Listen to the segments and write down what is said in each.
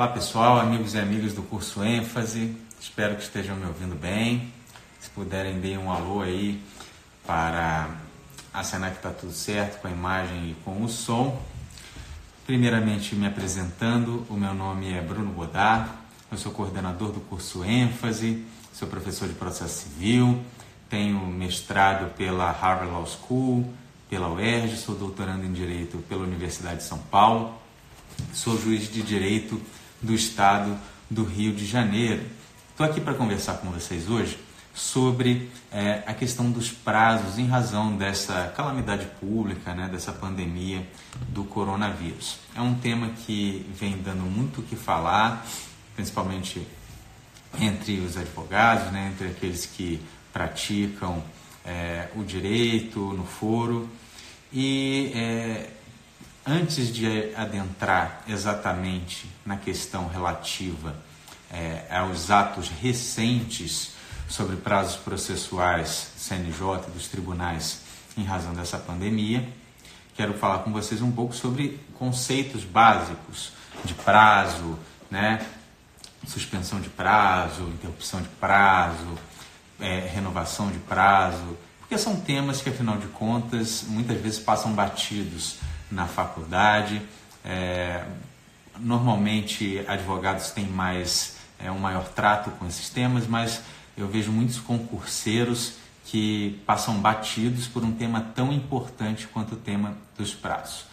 Olá pessoal, amigos e amigas do curso ênfase, espero que estejam me ouvindo bem. Se puderem, deem um alô aí para acenar que está tudo certo com a imagem e com o som. Primeiramente, me apresentando, o meu nome é Bruno Godard, eu sou coordenador do curso ênfase, sou professor de processo civil, tenho mestrado pela Harvard Law School, pela UERJ, sou doutorando em Direito pela Universidade de São Paulo, sou juiz de Direito do Estado do Rio de Janeiro. Estou aqui para conversar com vocês hoje sobre é, a questão dos prazos em razão dessa calamidade pública, né, dessa pandemia do coronavírus. É um tema que vem dando muito o que falar, principalmente entre os advogados, né, entre aqueles que praticam é, o direito no foro. E é, antes de adentrar exatamente na questão relativa é, aos atos recentes sobre prazos processuais CNJ dos tribunais em razão dessa pandemia, quero falar com vocês um pouco sobre conceitos básicos de prazo, né? suspensão de prazo, interrupção de prazo, é, renovação de prazo, porque são temas que, afinal de contas, muitas vezes passam batidos na faculdade. É, normalmente, advogados têm mais é, um maior trato com esses temas, mas eu vejo muitos concurseiros que passam batidos por um tema tão importante quanto o tema dos prazos.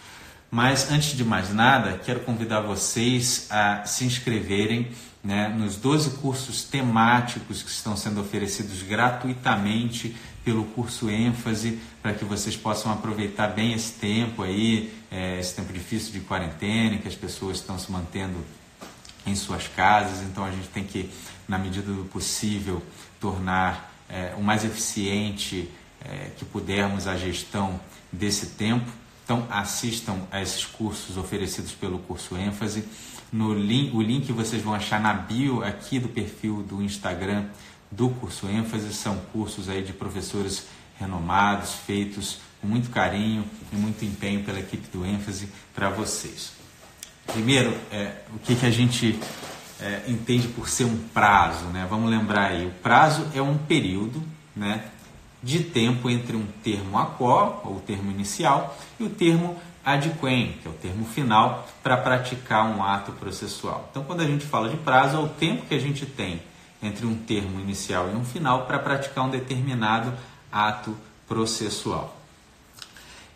Mas antes de mais nada, quero convidar vocês a se inscreverem né, nos 12 cursos temáticos que estão sendo oferecidos gratuitamente pelo curso ênfase para que vocês possam aproveitar bem esse tempo aí, é, esse tempo difícil de quarentena, que as pessoas estão se mantendo em suas casas, então a gente tem que, na medida do possível, tornar é, o mais eficiente é, que pudermos a gestão desse tempo. Então assistam a esses cursos oferecidos pelo curso ênfase. No link, o link vocês vão achar na bio aqui do perfil do Instagram do curso ênfase. São cursos aí de professores renomados, feitos com muito carinho e muito empenho pela equipe do ênfase para vocês. Primeiro, é, o que, que a gente é, entende por ser um prazo, né? Vamos lembrar aí, o prazo é um período, né, de tempo entre um termo aquó, ou termo inicial, e o termo adquem, que é o termo final para praticar um ato processual. Então, quando a gente fala de prazo, é o tempo que a gente tem entre um termo inicial e um final para praticar um determinado ato processual.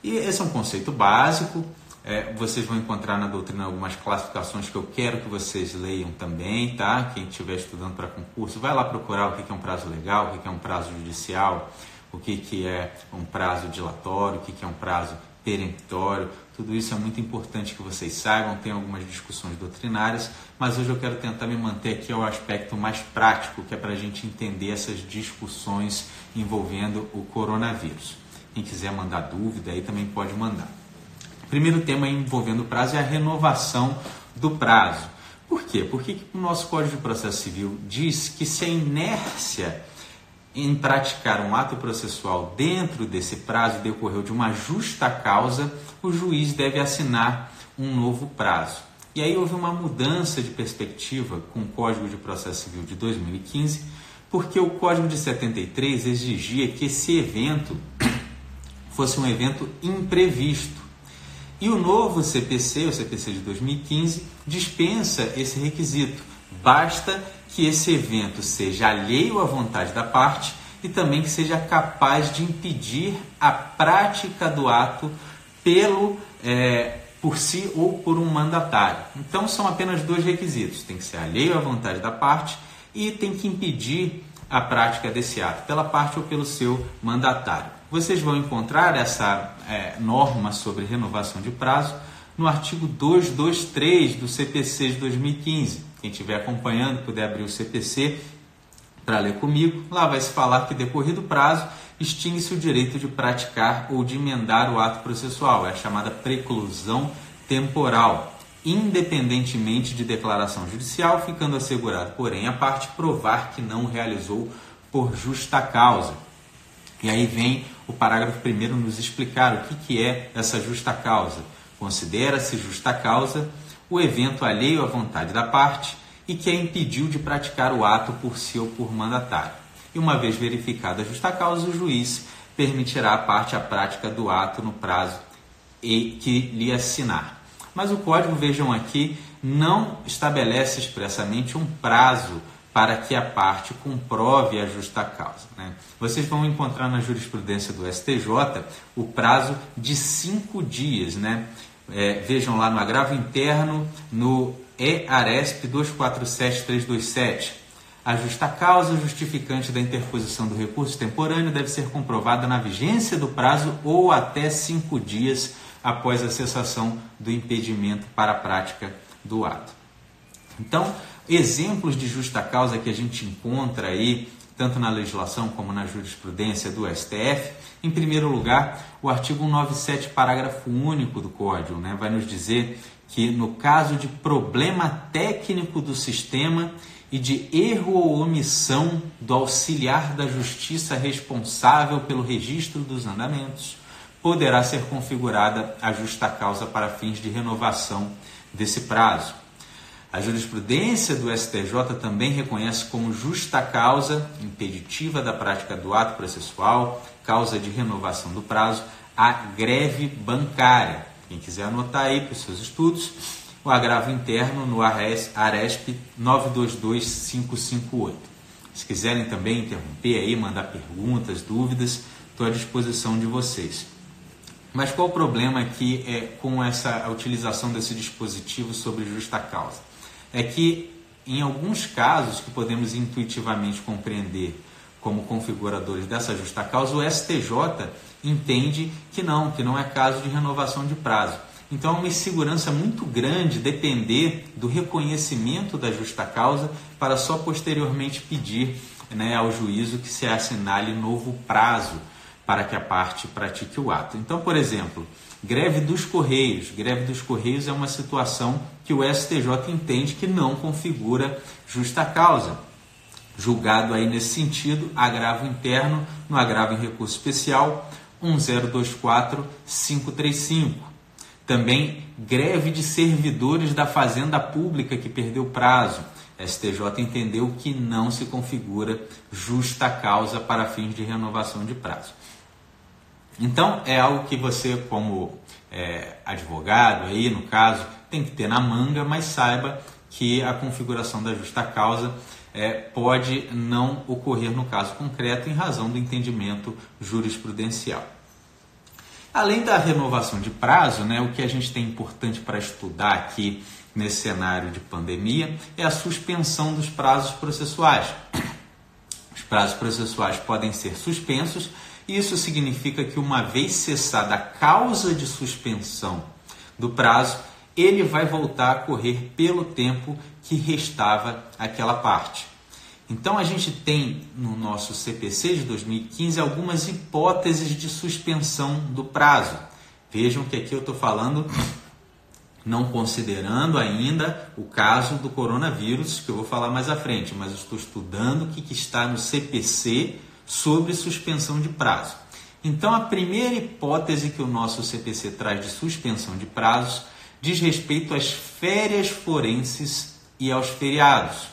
E esse é um conceito básico. É, vocês vão encontrar na doutrina algumas classificações que eu quero que vocês leiam também, tá? Quem estiver estudando para concurso, vai lá procurar o que é um prazo legal, o que é um prazo judicial, o que é um prazo dilatório, o que é um prazo peremptório. Tudo isso é muito importante que vocês saibam, tem algumas discussões doutrinárias, mas hoje eu quero tentar me manter aqui ao aspecto mais prático, que é para a gente entender essas discussões envolvendo o coronavírus. Quem quiser mandar dúvida aí também pode mandar. Primeiro tema envolvendo o prazo é a renovação do prazo. Por quê? Porque o nosso Código de Processo Civil diz que se a inércia em praticar um ato processual dentro desse prazo decorreu de uma justa causa, o juiz deve assinar um novo prazo. E aí houve uma mudança de perspectiva com o Código de Processo Civil de 2015, porque o Código de 73 exigia que esse evento fosse um evento imprevisto. E o novo CPC, o CPC de 2015, dispensa esse requisito. Basta que esse evento seja alheio à vontade da parte e também que seja capaz de impedir a prática do ato pelo é, por si ou por um mandatário. Então são apenas dois requisitos: tem que ser alheio à vontade da parte e tem que impedir a prática desse ato pela parte ou pelo seu mandatário. Vocês vão encontrar essa é, norma sobre renovação de prazo no artigo 223 do CPC de 2015. Quem estiver acompanhando, puder abrir o CPC para ler comigo, lá vai se falar que decorrido o prazo, extingue-se o direito de praticar ou de emendar o ato processual, é a chamada preclusão temporal, independentemente de declaração judicial, ficando assegurado, porém, a parte provar que não realizou por justa causa. E aí vem o parágrafo primeiro nos explicar o que, que é essa justa causa. Considera-se justa causa o evento alheio à vontade da parte e que a impediu de praticar o ato por si ou por mandatário. E uma vez verificada a justa causa, o juiz permitirá à parte a prática do ato no prazo e que lhe assinar. Mas o código, vejam aqui, não estabelece expressamente um prazo para que a parte comprove a justa causa. Né? Vocês vão encontrar na jurisprudência do STJ o prazo de cinco dias. Né? É, vejam lá no agravo interno, no EARESP 247327. A justa causa justificante da interposição do recurso temporâneo deve ser comprovada na vigência do prazo ou até cinco dias após a cessação do impedimento para a prática do ato. Então, exemplos de justa causa que a gente encontra aí, tanto na legislação como na jurisprudência do STF, em primeiro lugar, o artigo 197, parágrafo único do Código, né, vai nos dizer que no caso de problema técnico do sistema e de erro ou omissão do auxiliar da justiça responsável pelo registro dos andamentos, poderá ser configurada a justa causa para fins de renovação desse prazo. A jurisprudência do STJ também reconhece como justa causa impeditiva da prática do ato processual, causa de renovação do prazo, a greve bancária. Quem quiser anotar aí para os seus estudos, o agravo interno no ARESP 922558. Se quiserem também interromper aí, mandar perguntas, dúvidas, estou à disposição de vocês. Mas qual o problema aqui é com essa utilização desse dispositivo sobre justa causa? É que em alguns casos que podemos intuitivamente compreender como configuradores dessa justa causa, o STJ entende que não, que não é caso de renovação de prazo. Então, é uma insegurança muito grande depender do reconhecimento da justa causa para só posteriormente pedir né, ao juízo que se assinale novo prazo para que a parte pratique o ato. Então, por exemplo, greve dos Correios. Greve dos Correios é uma situação que o STJ entende que não configura justa causa. Julgado aí nesse sentido, agravo interno no agravo em recurso especial 1024535. Também greve de servidores da Fazenda Pública que perdeu prazo. STJ entendeu que não se configura justa causa para fins de renovação de prazo. Então é algo que você, como é, advogado, aí no caso, tem que ter na manga, mas saiba que a configuração da justa causa é, pode não ocorrer no caso concreto em razão do entendimento jurisprudencial. Além da renovação de prazo, né, o que a gente tem importante para estudar aqui nesse cenário de pandemia é a suspensão dos prazos processuais. Os prazos processuais podem ser suspensos isso significa que, uma vez cessada a causa de suspensão do prazo, ele vai voltar a correr pelo tempo que restava aquela parte. Então, a gente tem no nosso CPC de 2015 algumas hipóteses de suspensão do prazo. Vejam que aqui eu estou falando não considerando ainda o caso do coronavírus, que eu vou falar mais à frente, mas estou estudando o que está no CPC sobre suspensão de prazo. Então, a primeira hipótese que o nosso CPC traz de suspensão de prazos diz respeito às férias forenses e aos feriados.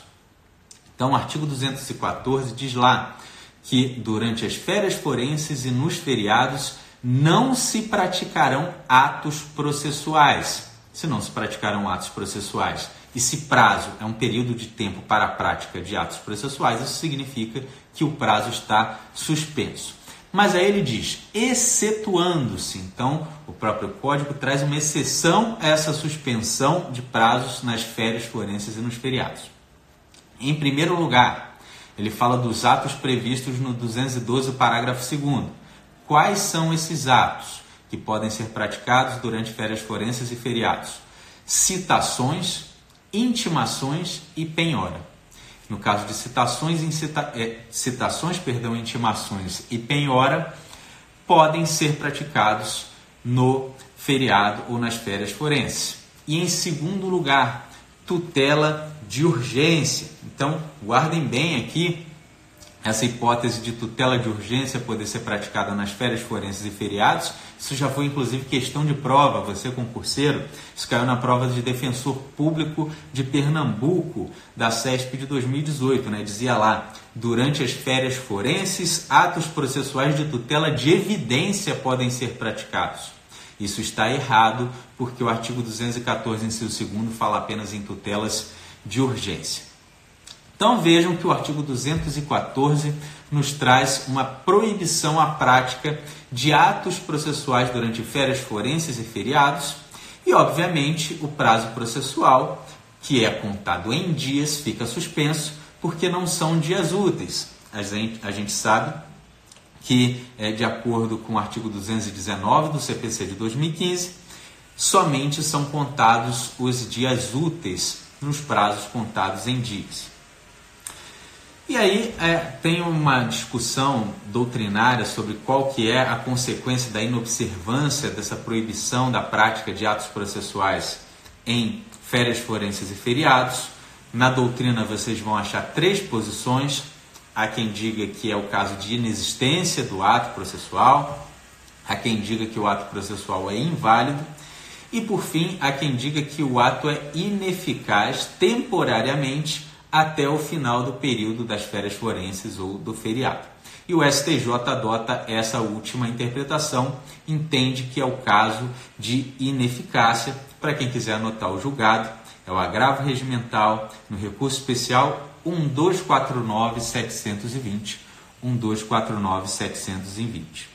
Então, o artigo 214 diz lá que durante as férias forenses e nos feriados não se praticarão atos processuais. Se não se praticarão atos processuais e se prazo é um período de tempo para a prática de atos processuais, isso significa que o prazo está suspenso. Mas aí ele diz, excetuando-se. Então, o próprio código traz uma exceção a essa suspensão de prazos nas férias forenses e nos feriados. Em primeiro lugar, ele fala dos atos previstos no 212, parágrafo 2. Quais são esses atos que podem ser praticados durante férias forenses e feriados? Citações, intimações e penhora. No caso de citações, cita, é, citações, perdão, intimações e penhora, podem ser praticados no feriado ou nas férias forenses. E em segundo lugar, tutela de urgência. Então, guardem bem aqui essa hipótese de tutela de urgência poder ser praticada nas férias forenses e feriados, isso já foi inclusive questão de prova, você concurseiro, isso caiu na prova de defensor público de Pernambuco, da CESP de 2018, né? Dizia lá, durante as férias forenses, atos processuais de tutela de evidência podem ser praticados. Isso está errado, porque o artigo 214, inciso 2 fala apenas em tutelas de urgência. Então vejam que o artigo 214 nos traz uma proibição à prática de atos processuais durante férias forenses e feriados, e obviamente o prazo processual, que é contado em dias, fica suspenso porque não são dias úteis. A gente, a gente sabe que, é, de acordo com o artigo 219 do CPC de 2015, somente são contados os dias úteis nos prazos contados em dias. E aí é, tem uma discussão doutrinária sobre qual que é a consequência da inobservância dessa proibição da prática de atos processuais em férias forenses e feriados. Na doutrina vocês vão achar três posições. Há quem diga que é o caso de inexistência do ato processual, há quem diga que o ato processual é inválido e, por fim, há quem diga que o ato é ineficaz temporariamente até o final do período das férias forenses ou do feriado. E o STJ adota essa última interpretação, entende que é o caso de ineficácia. Para quem quiser anotar o julgado, é o agravo regimental no recurso especial 1249-720. 1249-720.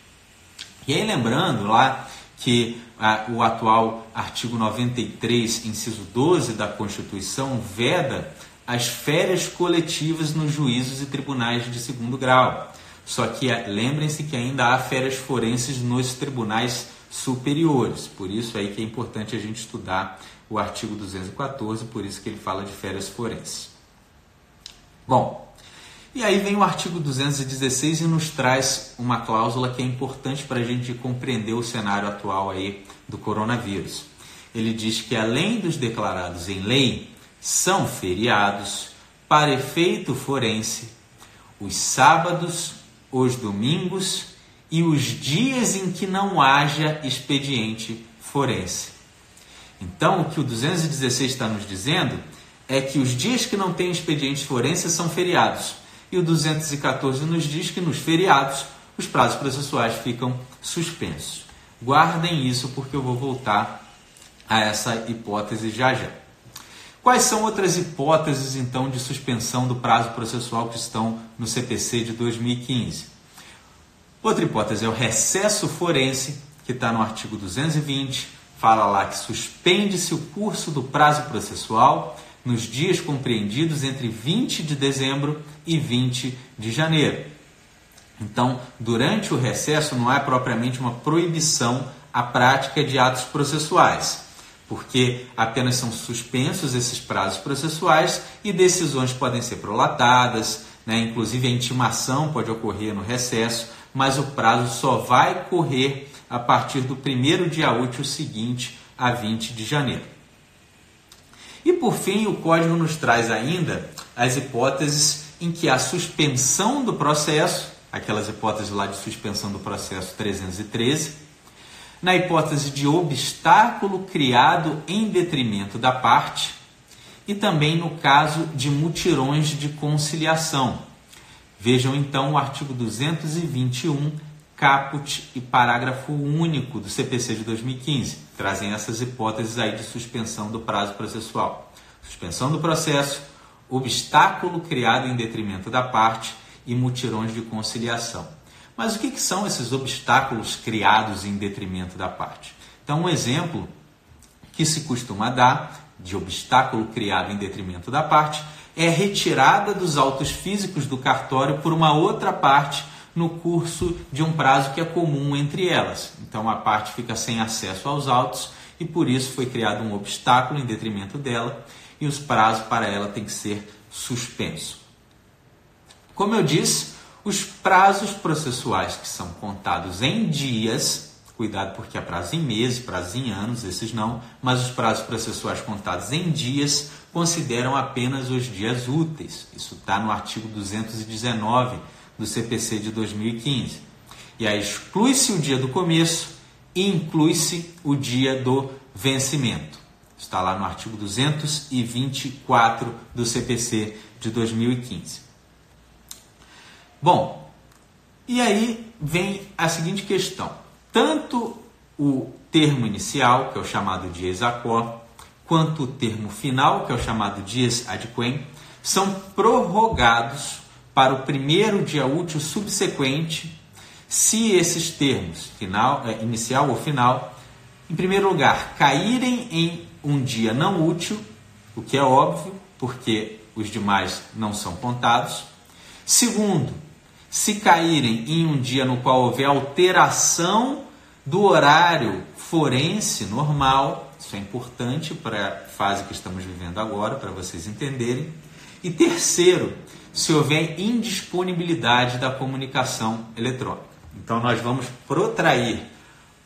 E aí, lembrando lá que ah, o atual artigo 93, inciso 12 da Constituição, veda as férias coletivas nos juízos e tribunais de segundo grau. Só que eh, lembrem-se que ainda há férias forenses nos tribunais superiores. Por isso aí que é importante a gente estudar o artigo 214, por isso que ele fala de férias forenses. Bom, e aí vem o artigo 216 e nos traz uma cláusula que é importante para a gente compreender o cenário atual aí do coronavírus. Ele diz que além dos declarados em lei, são feriados para efeito forense os sábados, os domingos e os dias em que não haja expediente forense. Então, o que o 216 está nos dizendo é que os dias que não tem expediente forense são feriados. E o 214 nos diz que nos feriados os prazos processuais ficam suspensos. Guardem isso porque eu vou voltar a essa hipótese já já. Quais são outras hipóteses, então, de suspensão do prazo processual que estão no CPC de 2015? Outra hipótese é o recesso forense, que está no artigo 220, fala lá que suspende-se o curso do prazo processual nos dias compreendidos entre 20 de dezembro e 20 de janeiro. Então, durante o recesso, não é propriamente uma proibição à prática de atos processuais porque apenas são suspensos esses prazos processuais e decisões podem ser prolatadas, né? inclusive a intimação pode ocorrer no recesso, mas o prazo só vai correr a partir do primeiro dia útil seguinte a 20 de janeiro. E por fim, o código nos traz ainda as hipóteses em que a suspensão do processo, aquelas hipóteses lá de suspensão do processo 313, na hipótese de obstáculo criado em detrimento da parte e também no caso de mutirões de conciliação. Vejam então o artigo 221, caput e parágrafo único do CPC de 2015. Trazem essas hipóteses aí de suspensão do prazo processual. Suspensão do processo, obstáculo criado em detrimento da parte e mutirões de conciliação. Mas o que, que são esses obstáculos criados em detrimento da parte? Então, um exemplo que se costuma dar de obstáculo criado em detrimento da parte é retirada dos autos físicos do cartório por uma outra parte no curso de um prazo que é comum entre elas. Então a parte fica sem acesso aos autos e por isso foi criado um obstáculo em detrimento dela e os prazos para ela têm que ser suspensos. Como eu disse, os prazos processuais que são contados em dias, Cuidado porque há prazo em meses, prazo em anos, esses não, mas os prazos processuais contados em dias consideram apenas os dias úteis. Isso está no artigo 219 do CPC de 2015. E aí exclui-se o dia do começo e inclui-se o dia do vencimento. Está lá no artigo 224 do CPC de 2015. Bom, e aí vem a seguinte questão tanto o termo inicial, que é o chamado dies acor, quanto o termo final, que é o chamado dies adquem, são prorrogados para o primeiro dia útil subsequente, se esses termos, final, é, inicial ou final, em primeiro lugar, caírem em um dia não útil, o que é óbvio, porque os demais não são contados. Segundo, se caírem em um dia no qual houver alteração do horário forense normal, isso é importante para a fase que estamos vivendo agora, para vocês entenderem. E terceiro, se houver indisponibilidade da comunicação eletrônica. Então nós vamos protrair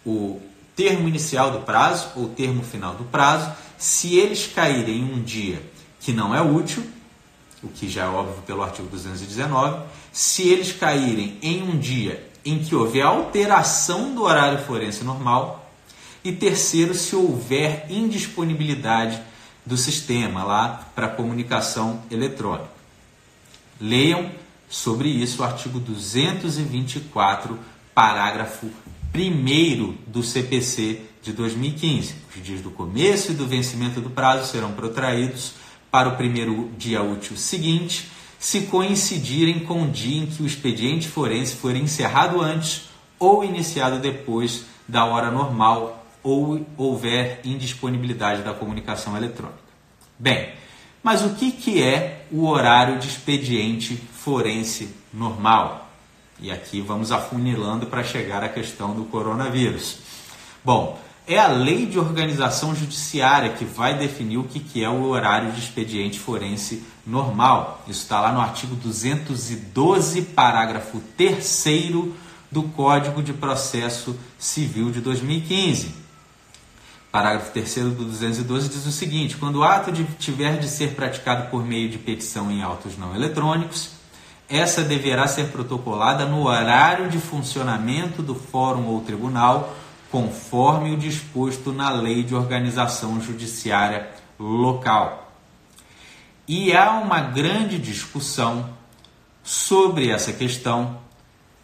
o termo inicial do prazo ou termo final do prazo, se eles caírem em um dia que não é útil, o que já é óbvio pelo artigo 219, se eles caírem em um dia em que houver alteração do horário forense normal, e terceiro, se houver indisponibilidade do sistema lá para comunicação eletrônica. Leiam sobre isso o artigo 224, parágrafo 1 do CPC de 2015. Os dias do começo e do vencimento do prazo serão protraídos para o primeiro dia útil seguinte, se coincidirem com o dia em que o expediente forense for encerrado antes ou iniciado depois da hora normal ou houver indisponibilidade da comunicação eletrônica. Bem, mas o que, que é o horário de expediente forense normal? E aqui vamos afunilando para chegar à questão do coronavírus. Bom, é a lei de organização judiciária que vai definir o que é o horário de expediente forense normal. Isso está lá no artigo 212, parágrafo 3 do Código de Processo Civil de 2015. Parágrafo 3 do 212 diz o seguinte: quando o ato de, tiver de ser praticado por meio de petição em autos não eletrônicos, essa deverá ser protocolada no horário de funcionamento do fórum ou tribunal conforme o disposto na Lei de Organização Judiciária Local. E há uma grande discussão sobre essa questão,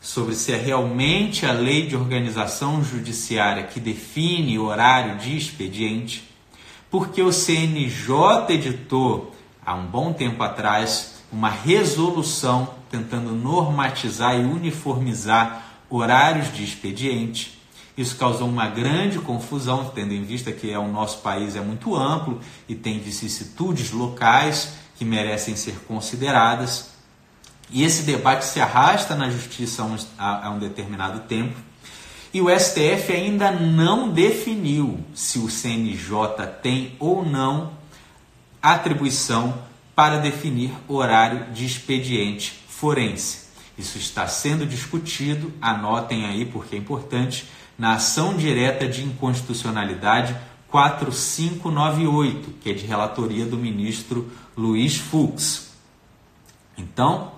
sobre se é realmente a Lei de Organização Judiciária que define o horário de expediente, porque o CNJ editou há um bom tempo atrás uma resolução tentando normatizar e uniformizar horários de expediente isso causou uma grande confusão, tendo em vista que é, o nosso país é muito amplo e tem vicissitudes locais que merecem ser consideradas. E esse debate se arrasta na justiça há um determinado tempo. E o STF ainda não definiu se o CNJ tem ou não atribuição para definir horário de expediente forense. Isso está sendo discutido, anotem aí porque é importante na ação direta de inconstitucionalidade 4598, que é de relatoria do ministro Luiz Fux. Então,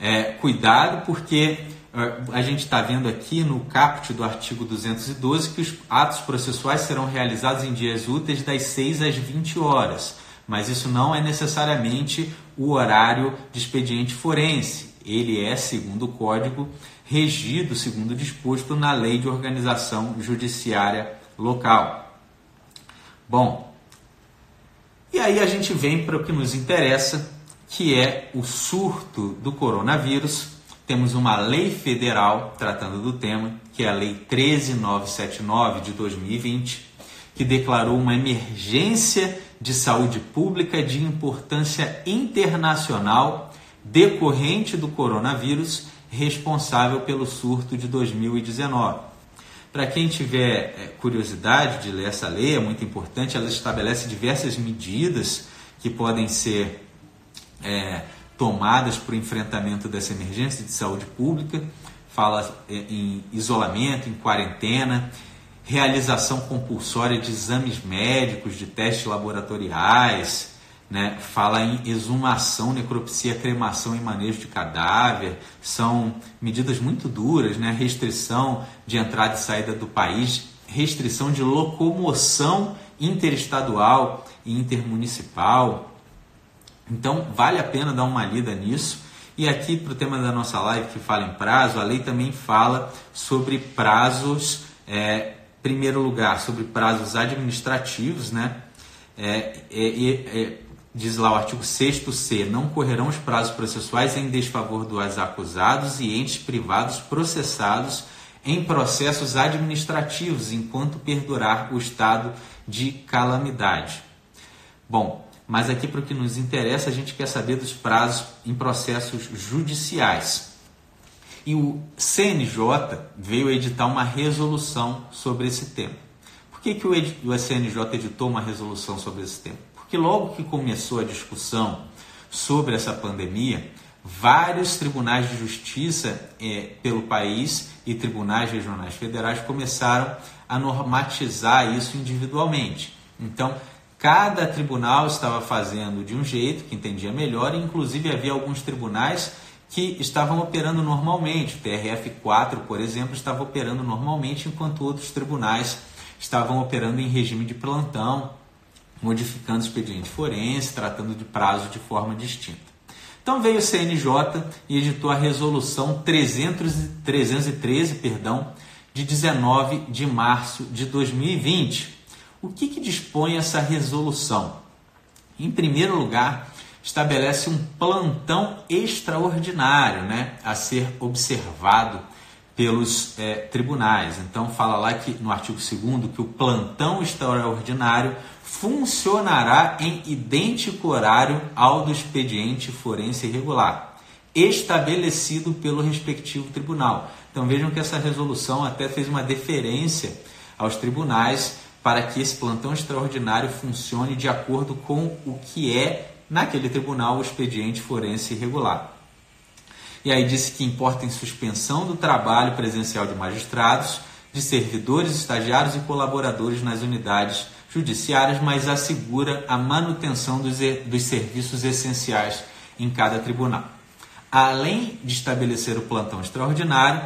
é, cuidado, porque é, a gente está vendo aqui no caput do artigo 212 que os atos processuais serão realizados em dias úteis das 6 às 20 horas, mas isso não é necessariamente o horário de expediente forense. Ele é, segundo o código, regido segundo disposto na Lei de Organização Judiciária Local. Bom, e aí a gente vem para o que nos interessa, que é o surto do coronavírus. Temos uma lei federal tratando do tema, que é a Lei 13979 de 2020, que declarou uma emergência de saúde pública de importância internacional decorrente do coronavírus responsável pelo surto de 2019. Para quem tiver é, curiosidade de ler essa lei, é muito importante, ela estabelece diversas medidas que podem ser é, tomadas para o enfrentamento dessa emergência de saúde pública, fala é, em isolamento, em quarentena, realização compulsória de exames médicos, de testes laboratoriais, né? fala em exumação, necropsia, cremação e manejo de cadáver. São medidas muito duras, né? restrição de entrada e saída do país, restrição de locomoção interestadual e intermunicipal. Então, vale a pena dar uma lida nisso. E aqui, para o tema da nossa live que fala em prazo, a lei também fala sobre prazos, é, primeiro lugar, sobre prazos administrativos, né? É, é, é diz lá o artigo 6c, não correrão os prazos processuais em desfavor dos acusados e entes privados processados em processos administrativos enquanto perdurar o estado de calamidade. Bom, mas aqui para o que nos interessa, a gente quer saber dos prazos em processos judiciais. E o CNJ veio editar uma resolução sobre esse tema. Por que, que o CNJ editou uma resolução sobre esse tema? Porque logo que começou a discussão sobre essa pandemia, vários tribunais de justiça é, pelo país e tribunais regionais federais começaram a normatizar isso individualmente. Então, cada tribunal estava fazendo de um jeito que entendia melhor, e inclusive havia alguns tribunais que estavam operando normalmente. O TRF4, por exemplo, estava operando normalmente, enquanto outros tribunais estavam operando em regime de plantão, modificando o expediente forense, tratando de prazo de forma distinta. Então veio o CNJ e editou a resolução 300, 313 perdão, de 19 de março de 2020. O que, que dispõe essa resolução? Em primeiro lugar, estabelece um plantão extraordinário né, a ser observado pelos é, tribunais. Então, fala lá que no artigo 2 que o plantão extraordinário funcionará em idêntico horário ao do expediente forense regular, estabelecido pelo respectivo tribunal. Então, vejam que essa resolução até fez uma deferência aos tribunais para que esse plantão extraordinário funcione de acordo com o que é, naquele tribunal, o expediente forense regular. E aí disse que importa em suspensão do trabalho presencial de magistrados, de servidores, estagiários e colaboradores nas unidades judiciárias, mas assegura a manutenção dos, dos serviços essenciais em cada tribunal. Além de estabelecer o plantão extraordinário,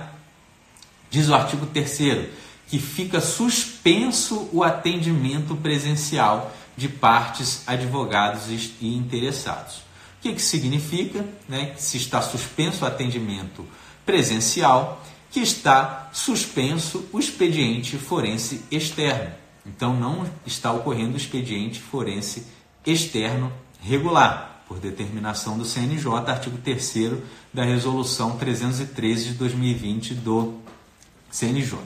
diz o artigo 3 que fica suspenso o atendimento presencial de partes, advogados e interessados. O que, que significa? Né, que se está suspenso o atendimento presencial, que está suspenso o expediente forense externo. Então não está ocorrendo expediente forense externo regular, por determinação do CNJ, artigo 3 da Resolução 313 de 2020 do CNJ.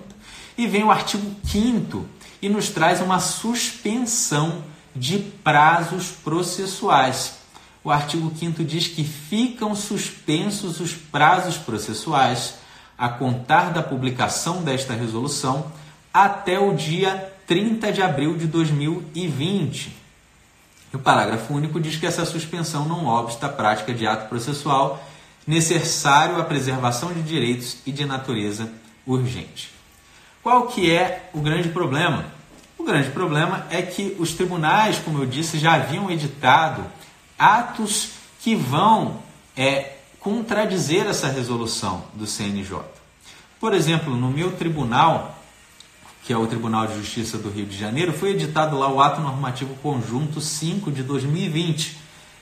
E vem o artigo 5 e nos traz uma suspensão de prazos processuais o artigo 5 diz que ficam suspensos os prazos processuais a contar da publicação desta resolução até o dia 30 de abril de 2020. O parágrafo único diz que essa suspensão não obsta a prática de ato processual necessário à preservação de direitos e de natureza urgente. Qual que é o grande problema? O grande problema é que os tribunais, como eu disse, já haviam editado atos que vão é, contradizer essa resolução do CNJ. Por exemplo, no meu tribunal, que é o Tribunal de Justiça do Rio de Janeiro, foi editado lá o Ato Normativo Conjunto 5 de 2020.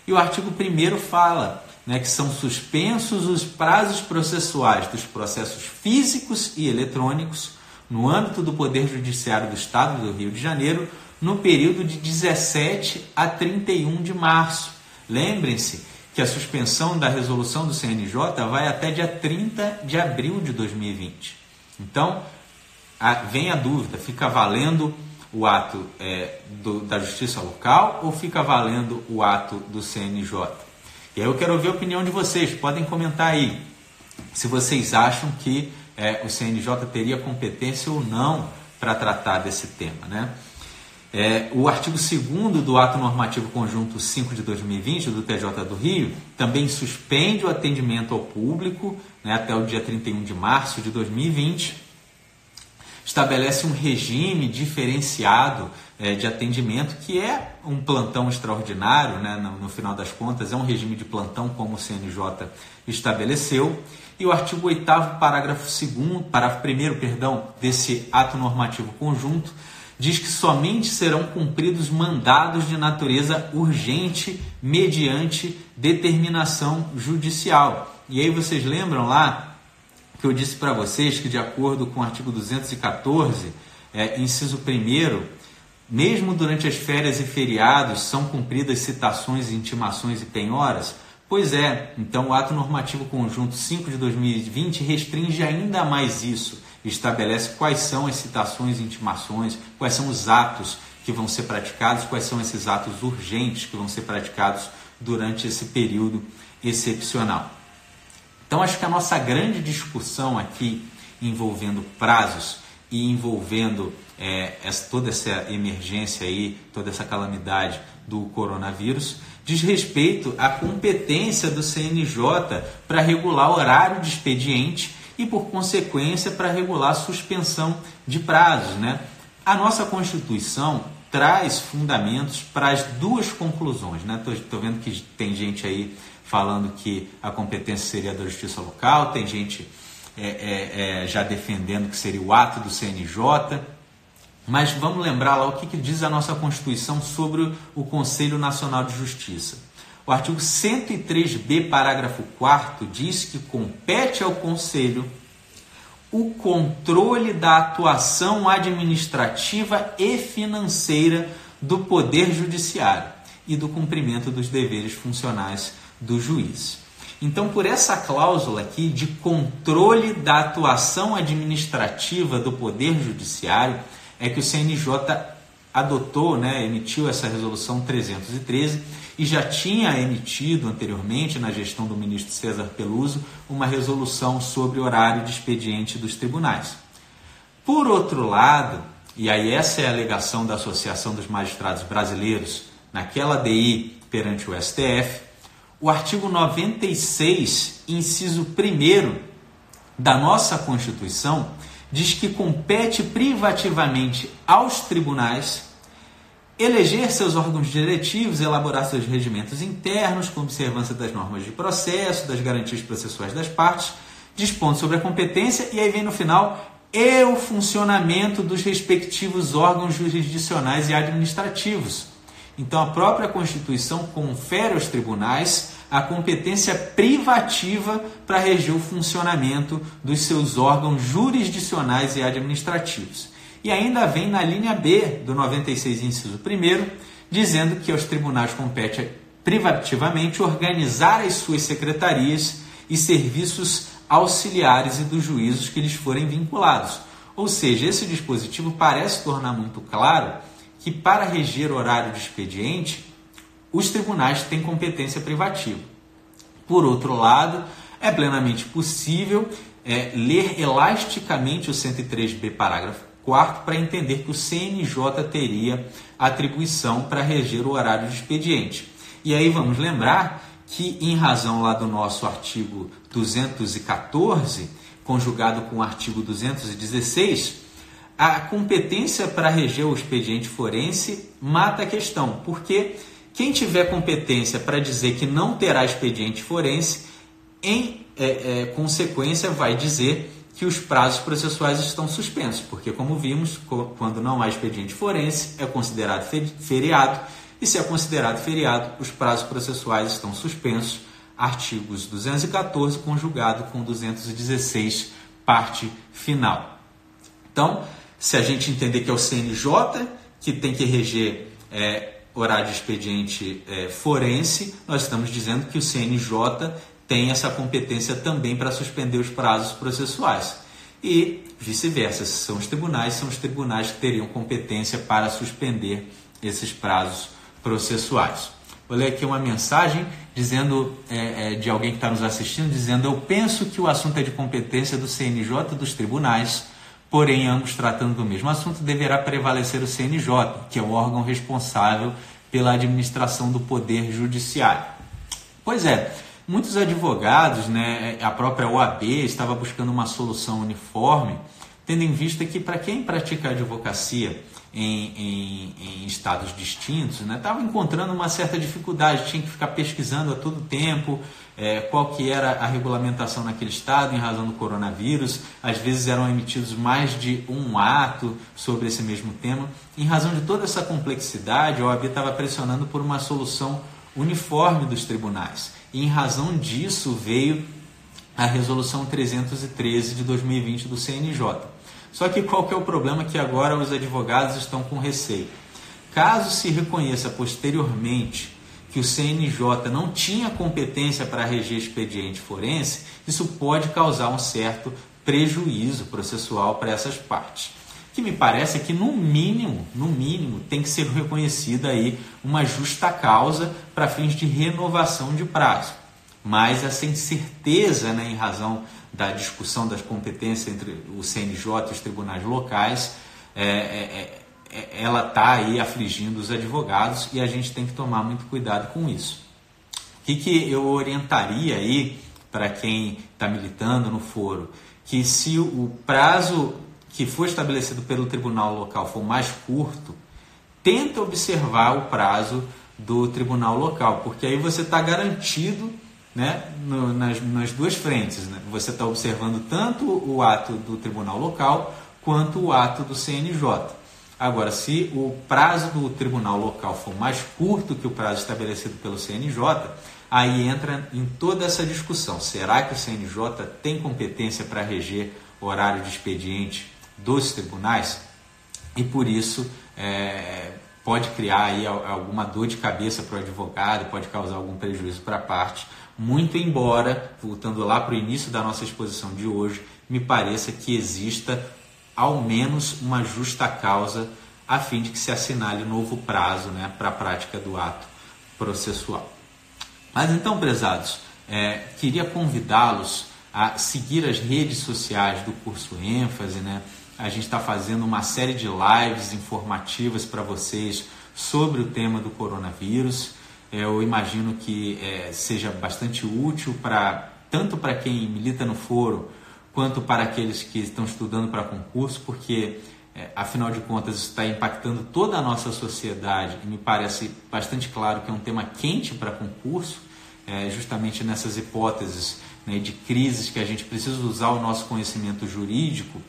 E o artigo 1 fala né, que são suspensos os prazos processuais dos processos físicos e eletrônicos no âmbito do Poder Judiciário do Estado do Rio de Janeiro no período de 17 a 31 de março Lembrem-se que a suspensão da resolução do CNJ vai até dia 30 de abril de 2020. Então, a, vem a dúvida: fica valendo o ato é, do, da justiça local ou fica valendo o ato do CNJ? E aí eu quero ouvir a opinião de vocês, podem comentar aí se vocês acham que é, o CNJ teria competência ou não para tratar desse tema, né? É, o artigo 2 do Ato Normativo Conjunto 5 de 2020 do TJ do Rio também suspende o atendimento ao público né, até o dia 31 de março de 2020. Estabelece um regime diferenciado é, de atendimento, que é um plantão extraordinário, né? no, no final das contas, é um regime de plantão, como o CNJ estabeleceu. E o artigo 8 parágrafo 2 parágrafo 1 perdão, desse ato normativo conjunto, diz que somente serão cumpridos mandados de natureza urgente mediante determinação judicial. E aí vocês lembram lá que eu disse para vocês que, de acordo com o artigo 214, é, inciso 1, mesmo durante as férias e feriados são cumpridas citações, intimações e penhoras? Pois é, então o ato normativo conjunto 5 de 2020 restringe ainda mais isso, estabelece quais são as citações intimações, quais são os atos que vão ser praticados, quais são esses atos urgentes que vão ser praticados durante esse período excepcional. Então, acho que a nossa grande discussão aqui envolvendo prazos e envolvendo é, essa, toda essa emergência aí, toda essa calamidade do coronavírus, diz respeito à competência do CNJ para regular o horário de expediente e, por consequência, para regular a suspensão de prazos. Né? A nossa Constituição traz fundamentos para as duas conclusões. Estou né? vendo que tem gente aí falando que a competência seria da justiça local, tem gente é, é, é, já defendendo que seria o ato do CNJ. Mas vamos lembrar lá o que, que diz a nossa Constituição sobre o Conselho Nacional de Justiça. O artigo 103b, parágrafo 4 diz que compete ao Conselho o controle da atuação administrativa e financeira do Poder Judiciário e do cumprimento dos deveres funcionais do juiz. Então, por essa cláusula aqui de controle da atuação administrativa do Poder Judiciário, é que o CNJ adotou, né, emitiu essa resolução 313 e já tinha emitido anteriormente, na gestão do ministro César Peluso, uma resolução sobre horário de expediente dos tribunais. Por outro lado, e aí essa é a alegação da Associação dos Magistrados Brasileiros naquela DI perante o STF, o artigo 96, inciso 1 da nossa Constituição, diz que compete privativamente aos tribunais eleger seus órgãos diretivos, elaborar seus regimentos internos, com observância das normas de processo, das garantias processuais das partes, dispondo sobre a competência e aí vem no final e o funcionamento dos respectivos órgãos jurisdicionais e administrativos. Então a própria Constituição confere aos tribunais a competência privativa para reger o funcionamento dos seus órgãos jurisdicionais e administrativos. E ainda vem na linha B do 96, inciso 1, dizendo que aos tribunais compete privativamente organizar as suas secretarias e serviços auxiliares e dos juízos que lhes forem vinculados. Ou seja, esse dispositivo parece tornar muito claro que para reger o horário de expediente, os tribunais têm competência privativa. Por outro lado, é plenamente possível é, ler elasticamente o 103b, parágrafo Quarto, para entender que o CNJ teria atribuição para reger o horário de expediente. E aí vamos lembrar que, em razão lá do nosso artigo 214, conjugado com o artigo 216, a competência para reger o expediente forense mata a questão, porque quem tiver competência para dizer que não terá expediente forense, em é, é, consequência, vai dizer que os prazos processuais estão suspensos, porque, como vimos, quando não há expediente forense, é considerado feriado, e se é considerado feriado, os prazos processuais estão suspensos. Artigos 214 conjugado com 216, parte final. Então, se a gente entender que é o CNJ que tem que reger é, horário de expediente é, forense, nós estamos dizendo que o CNJ tem essa competência também para suspender os prazos processuais. E vice-versa, se são os tribunais, são os tribunais que teriam competência para suspender esses prazos processuais. Vou ler aqui uma mensagem dizendo é, é, de alguém que está nos assistindo, dizendo: Eu penso que o assunto é de competência do CNJ dos tribunais, porém, ambos tratando do mesmo assunto, deverá prevalecer o CNJ, que é o órgão responsável pela administração do poder judiciário. Pois é, Muitos advogados, né, a própria OAB estava buscando uma solução uniforme tendo em vista que para quem pratica advocacia em, em, em estados distintos, estava né, encontrando uma certa dificuldade, tinha que ficar pesquisando a todo tempo é, qual que era a regulamentação naquele estado em razão do coronavírus. Às vezes eram emitidos mais de um ato sobre esse mesmo tema. Em razão de toda essa complexidade, a OAB estava pressionando por uma solução uniforme dos tribunais. E em razão disso veio a resolução 313 de 2020 do CNJ. Só que qual que é o problema que agora os advogados estão com receio? Caso se reconheça posteriormente que o CNJ não tinha competência para reger expediente forense, isso pode causar um certo prejuízo processual para essas partes. Que me parece é que no mínimo, no mínimo, tem que ser reconhecida aí uma justa causa para fins de renovação de prazo. Mas essa incerteza, né, em razão da discussão das competências entre o CNJ e os tribunais locais, é, é, é, ela está aí afligindo os advogados e a gente tem que tomar muito cuidado com isso. O que, que eu orientaria aí para quem está militando no foro? Que se o prazo que foi estabelecido pelo tribunal local for mais curto, tenta observar o prazo do tribunal local, porque aí você está garantido né, no, nas, nas, duas frentes. Né? Você está observando tanto o ato do tribunal local quanto o ato do CNJ. Agora, se o prazo do tribunal local for mais curto que o prazo estabelecido pelo CNJ, aí entra em toda essa discussão. Será que o CNJ tem competência para reger horário de expediente dos tribunais? E por isso é, pode criar aí alguma dor de cabeça para o advogado, pode causar algum prejuízo para a parte muito embora, voltando lá para o início da nossa exposição de hoje, me pareça que exista ao menos uma justa causa a fim de que se assinale novo prazo né, para a prática do ato processual. Mas então, prezados, é, queria convidá-los a seguir as redes sociais do curso ênfase. Né? A gente está fazendo uma série de lives informativas para vocês sobre o tema do coronavírus. Eu imagino que é, seja bastante útil para tanto para quem milita no foro quanto para aqueles que estão estudando para concurso, porque é, afinal de contas está impactando toda a nossa sociedade e me parece bastante claro que é um tema quente para concurso, é, justamente nessas hipóteses né, de crises que a gente precisa usar o nosso conhecimento jurídico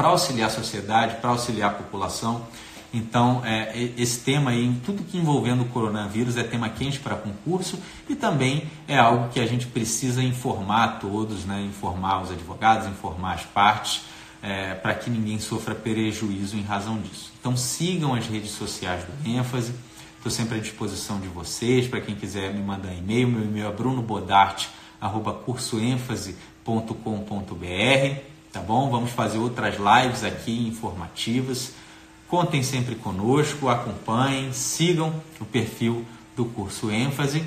para auxiliar a sociedade, para auxiliar a população. Então, é, esse tema aí, tudo que envolvendo o coronavírus é tema quente para concurso e também é algo que a gente precisa informar a todos, né? informar os advogados, informar as partes, é, para que ninguém sofra prejuízo em razão disso. Então, sigam as redes sociais do ênfase, estou sempre à disposição de vocês, para quem quiser me mandar e-mail, meu e-mail é brunobodart.cursoenfase.com.br, tá bom? Vamos fazer outras lives aqui informativas. Contem sempre conosco, acompanhem, sigam o perfil do curso ênfase.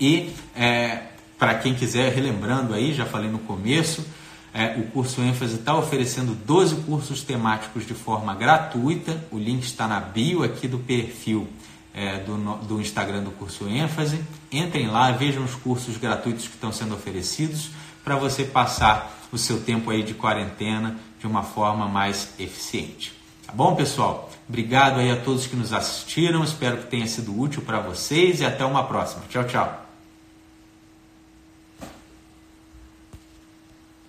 E é, para quem quiser, relembrando aí, já falei no começo, é, o curso ênfase está oferecendo 12 cursos temáticos de forma gratuita. O link está na bio aqui do perfil é, do, do Instagram do curso ênfase. Entrem lá, vejam os cursos gratuitos que estão sendo oferecidos para você passar o seu tempo aí de quarentena de uma forma mais eficiente. Tá bom, pessoal? Obrigado aí a todos que nos assistiram. Espero que tenha sido útil para vocês e até uma próxima. Tchau, tchau.